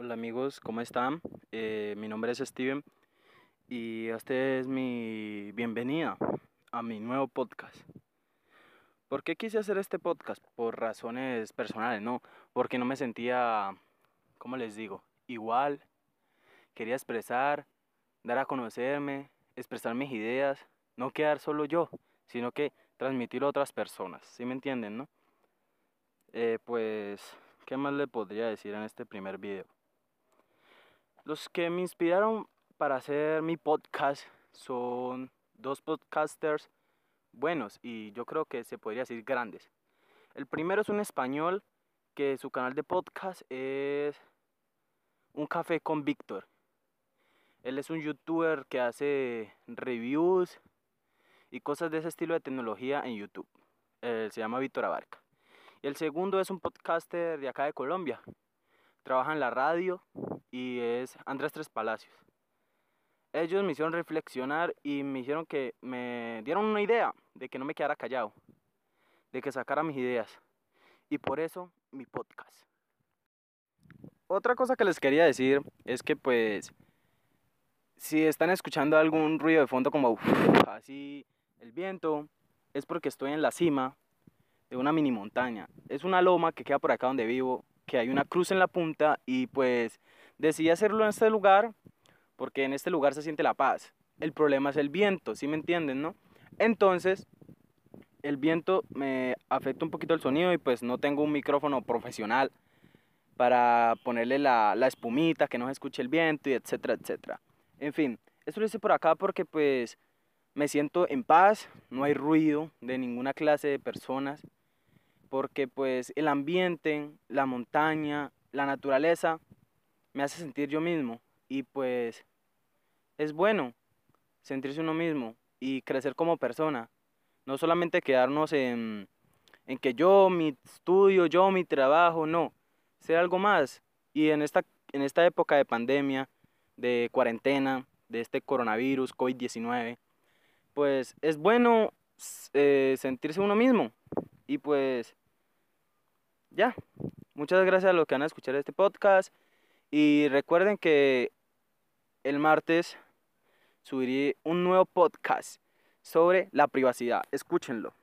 Hola amigos, ¿cómo están? Eh, mi nombre es Steven y este es mi bienvenida a mi nuevo podcast. ¿Por qué quise hacer este podcast? Por razones personales, ¿no? Porque no me sentía, ¿cómo les digo? Igual. Quería expresar, dar a conocerme, expresar mis ideas, no quedar solo yo, sino que transmitirlo a otras personas, ¿sí me entienden, no? Eh, pues, ¿qué más le podría decir en este primer video? Los que me inspiraron para hacer mi podcast son dos podcasters buenos y yo creo que se podría decir grandes. El primero es un español que su canal de podcast es Un Café con Víctor. Él es un youtuber que hace reviews y cosas de ese estilo de tecnología en YouTube. Él se llama Víctor Abarca. Y el segundo es un podcaster de acá de Colombia. Trabaja en la radio y es Andrés Tres Palacios. Ellos me hicieron reflexionar y me hicieron que me dieron una idea de que no me quedara callado, de que sacara mis ideas. Y por eso mi podcast. Otra cosa que les quería decir es que pues si están escuchando algún ruido de fondo como así el viento, es porque estoy en la cima de una mini montaña. Es una loma que queda por acá donde vivo, que hay una cruz en la punta y pues decidí hacerlo en este lugar porque en este lugar se siente la paz. El problema es el viento, ¿sí me entienden, no? Entonces, el viento me afecta un poquito el sonido y pues no tengo un micrófono profesional para ponerle la, la espumita, que no se escuche el viento y etcétera, etcétera. En fin, eso lo hice por acá porque pues me siento en paz, no hay ruido de ninguna clase de personas, porque pues el ambiente, la montaña, la naturaleza me hace sentir yo mismo y pues es bueno sentirse uno mismo y crecer como persona, no solamente quedarnos en, en que yo, mi estudio, yo, mi trabajo, no, ser algo más. Y en esta, en esta época de pandemia, de cuarentena, de este coronavirus, COVID-19, pues es bueno eh, sentirse uno mismo. Y pues ya, muchas gracias a los que van a escuchar este podcast. Y recuerden que el martes subiré un nuevo podcast sobre la privacidad. Escúchenlo.